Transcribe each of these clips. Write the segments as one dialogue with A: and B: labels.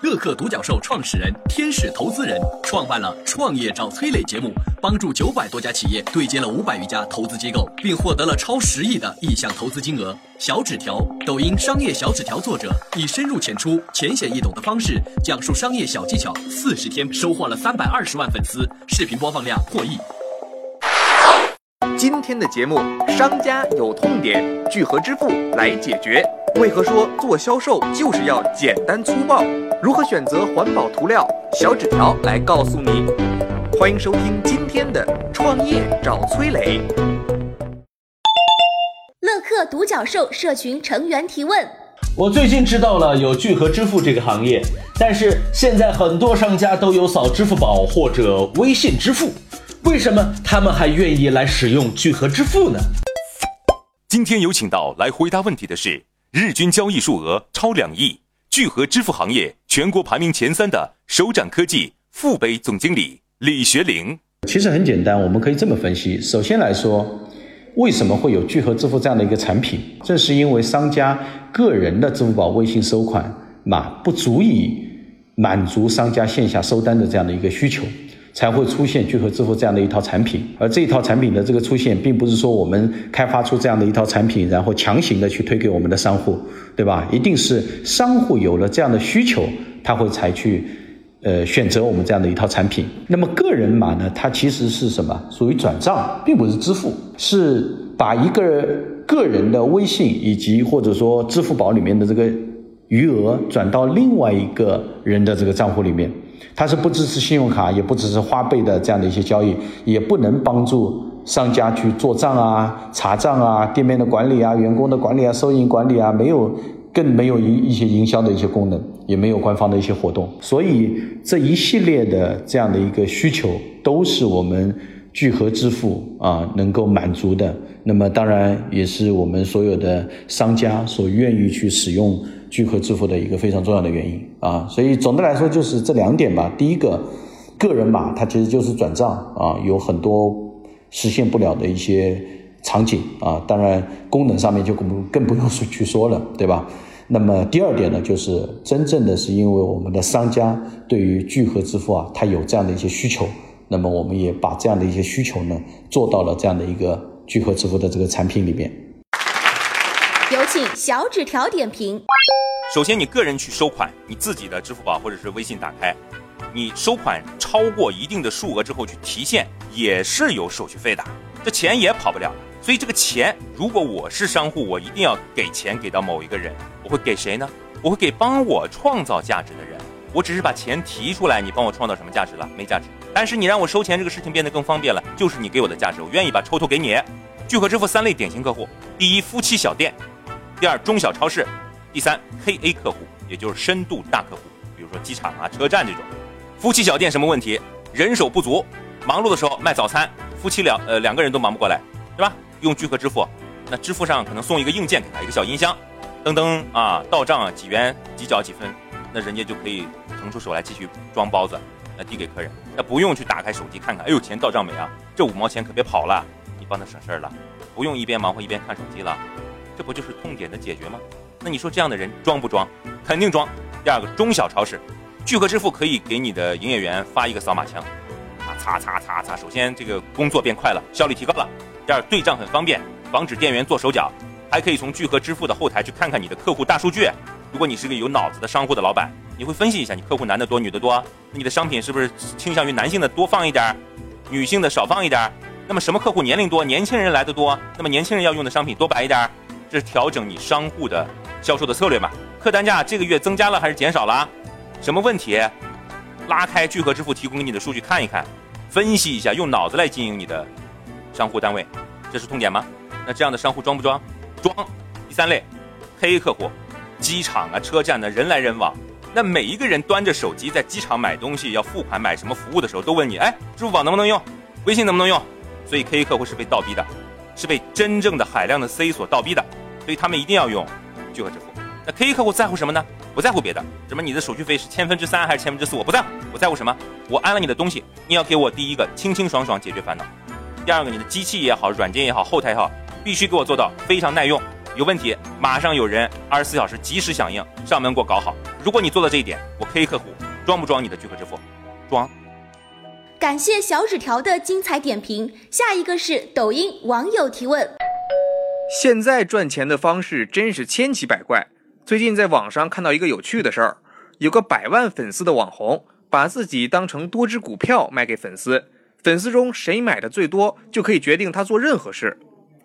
A: 乐客独角兽创始人、天使投资人，创办了《创业找崔磊》节目，帮助九百多家企业对接了五百余家投资机构，并获得了超十亿的意向投资金额。小纸条，抖音商业小纸条作者，以深入浅出、浅显易懂的方式讲述商业小技巧，四十天收获了三百二十万粉丝，视频播放量破亿。
B: 今天的节目，商家有痛点，聚合支付来解决。为何说做销售就是要简单粗暴？如何选择环保涂料？小纸条来告诉你。欢迎收听今天的创业找崔磊。
C: 乐客独角兽社群成员提问：
D: 我最近知道了有聚合支付这个行业，但是现在很多商家都有扫支付宝或者微信支付。为什么他们还愿意来使用聚合支付呢？
E: 今天有请到来回答问题的是日均交易数额超两亿、聚合支付行业全国排名前三的首展科技副杯总经理李学玲。
D: 其实很简单，我们可以这么分析：首先来说，为什么会有聚合支付这样的一个产品？正是因为商家个人的支付宝、微信收款码不足以满足商家线下收单的这样的一个需求。才会出现聚合支付这样的一套产品，而这一套产品的这个出现，并不是说我们开发出这样的一套产品，然后强行的去推给我们的商户，对吧？一定是商户有了这样的需求，他会才去，呃，选择我们这样的一套产品。那么个人码呢？它其实是什么？属于转账，并不是支付，是把一个个人的微信以及或者说支付宝里面的这个余额转到另外一个人的这个账户里面。它是不支持信用卡，也不支持花呗的这样的一些交易，也不能帮助商家去做账啊、查账啊、店面的管理啊、员工的管理啊、收银管理啊，没有，更没有一一些营销的一些功能，也没有官方的一些活动。所以这一系列的这样的一个需求，都是我们聚合支付啊能够满足的。那么当然也是我们所有的商家所愿意去使用。聚合支付的一个非常重要的原因啊，所以总的来说就是这两点吧。第一个，个人码它其实就是转账啊，有很多实现不了的一些场景啊，当然功能上面就更更不用去说了，对吧？那么第二点呢，就是真正的是因为我们的商家对于聚合支付啊，它有这样的一些需求，那么我们也把这样的一些需求呢，做到了这样的一个聚合支付的这个产品里面。
C: 有请小纸条点评。
E: 首先，你个人去收款，你自己的支付宝或者是微信打开，你收款超过一定的数额之后去提现，也是有手续费的，这钱也跑不了。所以这个钱，如果我是商户，我一定要给钱给到某一个人，我会给谁呢？我会给帮我创造价值的人。我只是把钱提出来，你帮我创造什么价值了？没价值。但是你让我收钱这个事情变得更方便了，就是你给我的价值，我愿意把抽头给你。聚合支付三类典型客户：第一，夫妻小店。第二，中小超市；第三，KA 客户，也就是深度大客户，比如说机场啊、车站这种。夫妻小店什么问题？人手不足，忙碌的时候卖早餐，夫妻两呃两个人都忙不过来，对吧？用聚合支付，那支付上可能送一个硬件给他，一个小音箱，噔噔啊，到账几元几角几分，那人家就可以腾出手来继续装包子，那递给客人，那不用去打开手机看看，哎呦钱到账没啊？这五毛钱可别跑了，你帮他省事儿了，不用一边忙活一边看手机了。这不就是痛点的解决吗？那你说这样的人装不装？肯定装。第二个，中小超市，聚合支付可以给你的营业员发一个扫码枪，啊，擦擦擦擦。首先这个工作变快了，效率提高了。第二，对账很方便，防止店员做手脚，还可以从聚合支付的后台去看看你的客户大数据。如果你是个有脑子的商户的老板，你会分析一下你客户男的多女的多，你的商品是不是倾向于男性的多放一点，女性的少放一点？那么什么客户年龄多，年轻人来的多，那么年轻人要用的商品多摆一点。这是调整你商户的销售的策略嘛？客单价这个月增加了还是减少了？什么问题？拉开聚合支付提供给你的数据看一看，分析一下，用脑子来经营你的商户单位，这是痛点吗？那这样的商户装不装？装。第三类，黑客户，机场啊、车站的人来人往，那每一个人端着手机在机场买东西、要付款、买什么服务的时候，都问你：哎，支付宝能不能用？微信能不能用？所以 K 客户是被倒逼的。是被真正的海量的 C 所倒逼的，所以他们一定要用聚合支付。那 K 客户在乎什么呢？不在乎别的，什么你的手续费是千分之三还是千分之四，我不在乎，我在乎什么？我安了你的东西，你要给我第一个清清爽爽解决烦恼，第二个你的机器也好，软件也好，后台也好，必须给我做到非常耐用，有问题马上有人二十四小时及时响应，上门给我搞好。如果你做到这一点，我 K 客户装不装你的聚合支付？装。
C: 感谢小纸条的精彩点评。下一个是抖音网友提问：
B: 现在赚钱的方式真是千奇百怪。最近在网上看到一个有趣的事儿，有个百万粉丝的网红，把自己当成多只股票卖给粉丝，粉丝中谁买的最多，就可以决定他做任何事。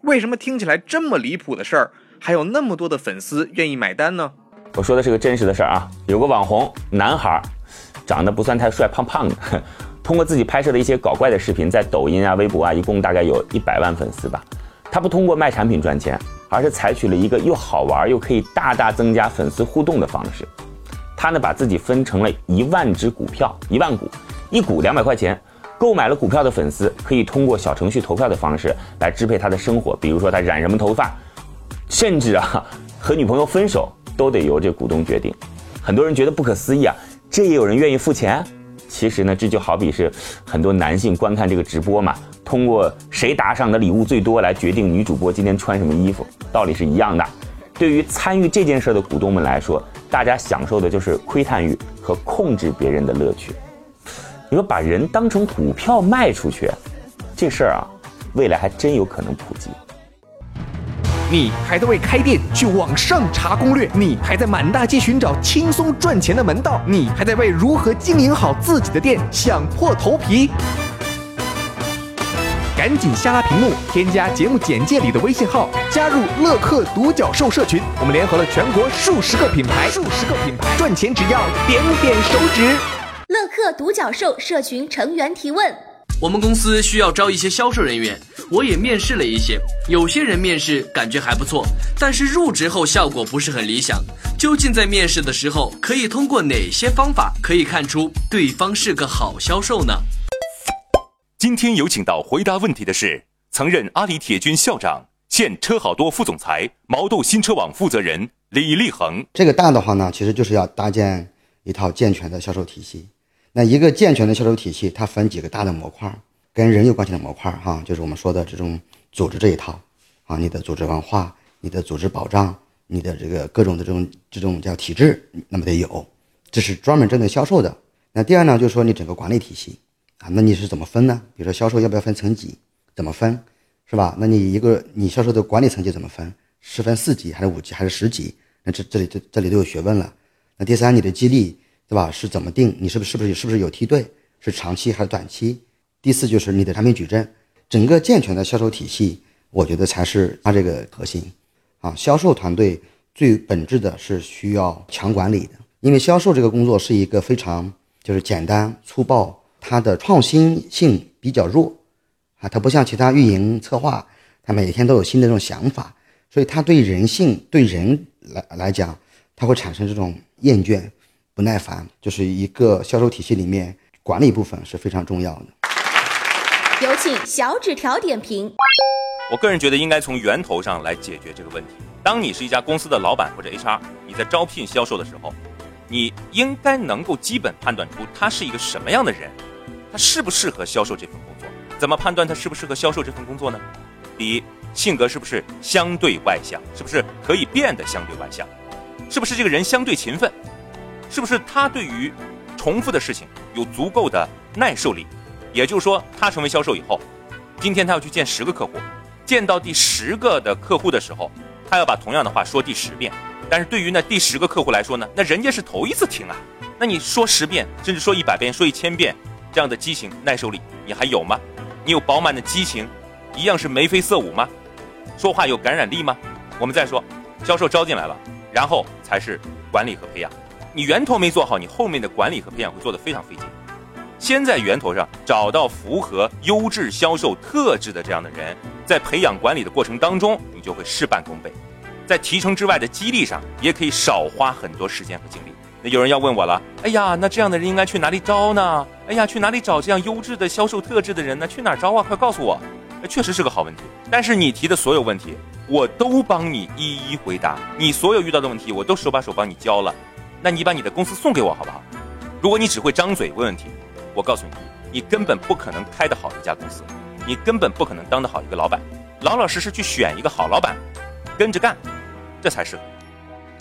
B: 为什么听起来这么离谱的事儿，还有那么多的粉丝愿意买单呢？
F: 我说的是个真实的事儿啊，有个网红男孩，长得不算太帅，胖胖的。通过自己拍摄的一些搞怪的视频，在抖音啊、微博啊，一共大概有一百万粉丝吧。他不通过卖产品赚钱，而是采取了一个又好玩又可以大大增加粉丝互动的方式。他呢，把自己分成了一万只股票，一万股，一股两百块钱。购买了股票的粉丝可以通过小程序投票的方式来支配他的生活，比如说他染什么头发，甚至啊，和女朋友分手都得由这股东决定。很多人觉得不可思议啊，这也有人愿意付钱？其实呢，这就好比是很多男性观看这个直播嘛，通过谁打赏的礼物最多来决定女主播今天穿什么衣服，道理是一样的。对于参与这件事的股东们来说，大家享受的就是窥探欲和控制别人的乐趣。你说把人当成股票卖出去，这事儿啊，未来还真有可能普及。
B: 你还在为开店去网上查攻略？你还在满大街寻找轻松赚钱的门道？你还在为如何经营好自己的店想破头皮？赶紧下拉屏幕，添加节目简介里的微信号，加入乐客独角兽社群。我们联合了全国数十个品牌，数十个品牌赚钱只要点点手指。
C: 乐客独角兽社群成员提问。
A: 我们公司需要招一些销售人员，我也面试了一些，有些人面试感觉还不错，但是入职后效果不是很理想。究竟在面试的时候可以通过哪些方法可以看出对方是个好销售呢？
E: 今天有请到回答问题的是曾任阿里铁军校长、现车好多副总裁、毛豆新车网负责人李立恒。
G: 这个大的话呢，其实就是要搭建一套健全的销售体系。那一个健全的销售体系，它分几个大的模块，跟人有关系的模块，哈，就是我们说的这种组织这一套，啊，你的组织文化、你的组织保障、你的这个各种的这种这种叫体制，那么得有，这是专门针对销售的。那第二呢，就是说你整个管理体系，啊，那你是怎么分呢？比如说销售要不要分层级？怎么分，是吧？那你一个你销售的管理层级怎么分？是分四级还是五级还是十级？那这这里这这里都有学问了。那第三，你的激励。对吧？是怎么定？你是不是不是是不是有梯队？是长期还是短期？第四就是你的产品矩阵，整个健全的销售体系，我觉得才是它这个核心。啊，销售团队最本质的是需要强管理的，因为销售这个工作是一个非常就是简单粗暴，它的创新性比较弱啊，它不像其他运营策划，它每天都有新的这种想法，所以它对人性对人来来讲，它会产生这种厌倦。不耐烦，就是一个销售体系里面管理部分是非常重要的。
C: 有请小纸条点评。
E: 我个人觉得应该从源头上来解决这个问题。当你是一家公司的老板或者 HR，你在招聘销售的时候，你应该能够基本判断出他是一个什么样的人，他适不适合销售这份工作？怎么判断他适不适合销售这份工作呢？第一，性格是不是相对外向？是不是可以变得相对外向？是不是这个人相对勤奋？是不是他对于重复的事情有足够的耐受力？也就是说，他成为销售以后，今天他要去见十个客户，见到第十个的客户的时候，他要把同样的话说第十遍。但是对于那第十个客户来说呢，那人家是头一次听啊，那你说十遍，甚至说一百遍，说一千遍，这样的激情耐受力你还有吗？你有饱满的激情，一样是眉飞色舞吗？说话有感染力吗？我们再说，销售招进来了，然后才是管理和培养。你源头没做好，你后面的管理和培养会做得非常费劲。先在源头上找到符合优质销售特质的这样的人，在培养管理的过程当中，你就会事半功倍。在提成之外的激励上，也可以少花很多时间和精力。那有人要问我了，哎呀，那这样的人应该去哪里招呢？哎呀，去哪里找这样优质的销售特质的人呢？去哪儿招啊？快告诉我。那确实是个好问题。但是你提的所有问题，我都帮你一一回答。你所有遇到的问题，我都手把手帮你教了。那你把你的公司送给我好不好？如果你只会张嘴问问题，我告诉你，你根本不可能开得好一家公司，你根本不可能当得好一个老板。老老实实去选一个好老板，跟着干，这才是。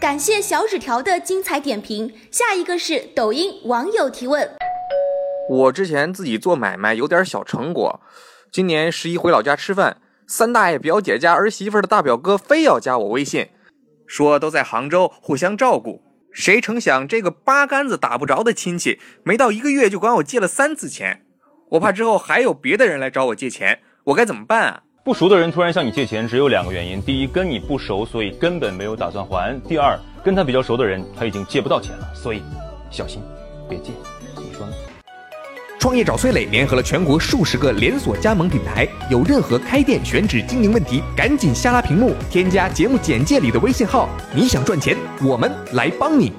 C: 感谢小纸条的精彩点评。下一个是抖音网友提问：
B: 我之前自己做买卖有点小成果，今年十一回老家吃饭，三大爷表姐家儿媳妇的大表哥非要加我微信，说都在杭州互相照顾。谁成想这个八竿子打不着的亲戚，没到一个月就管我借了三次钱，我怕之后还有别的人来找我借钱，我该怎么办啊？
H: 不熟的人突然向你借钱，只有两个原因：第一，跟你不熟，所以根本没有打算还；第二，跟他比较熟的人，他已经借不到钱了，所以小心，别借。
B: 创业找崔磊联合了全国数十个连锁加盟品牌，有任何开店选址经营问题，赶紧下拉屏幕，添加节目简介里的微信号。你想赚钱，我们来帮你。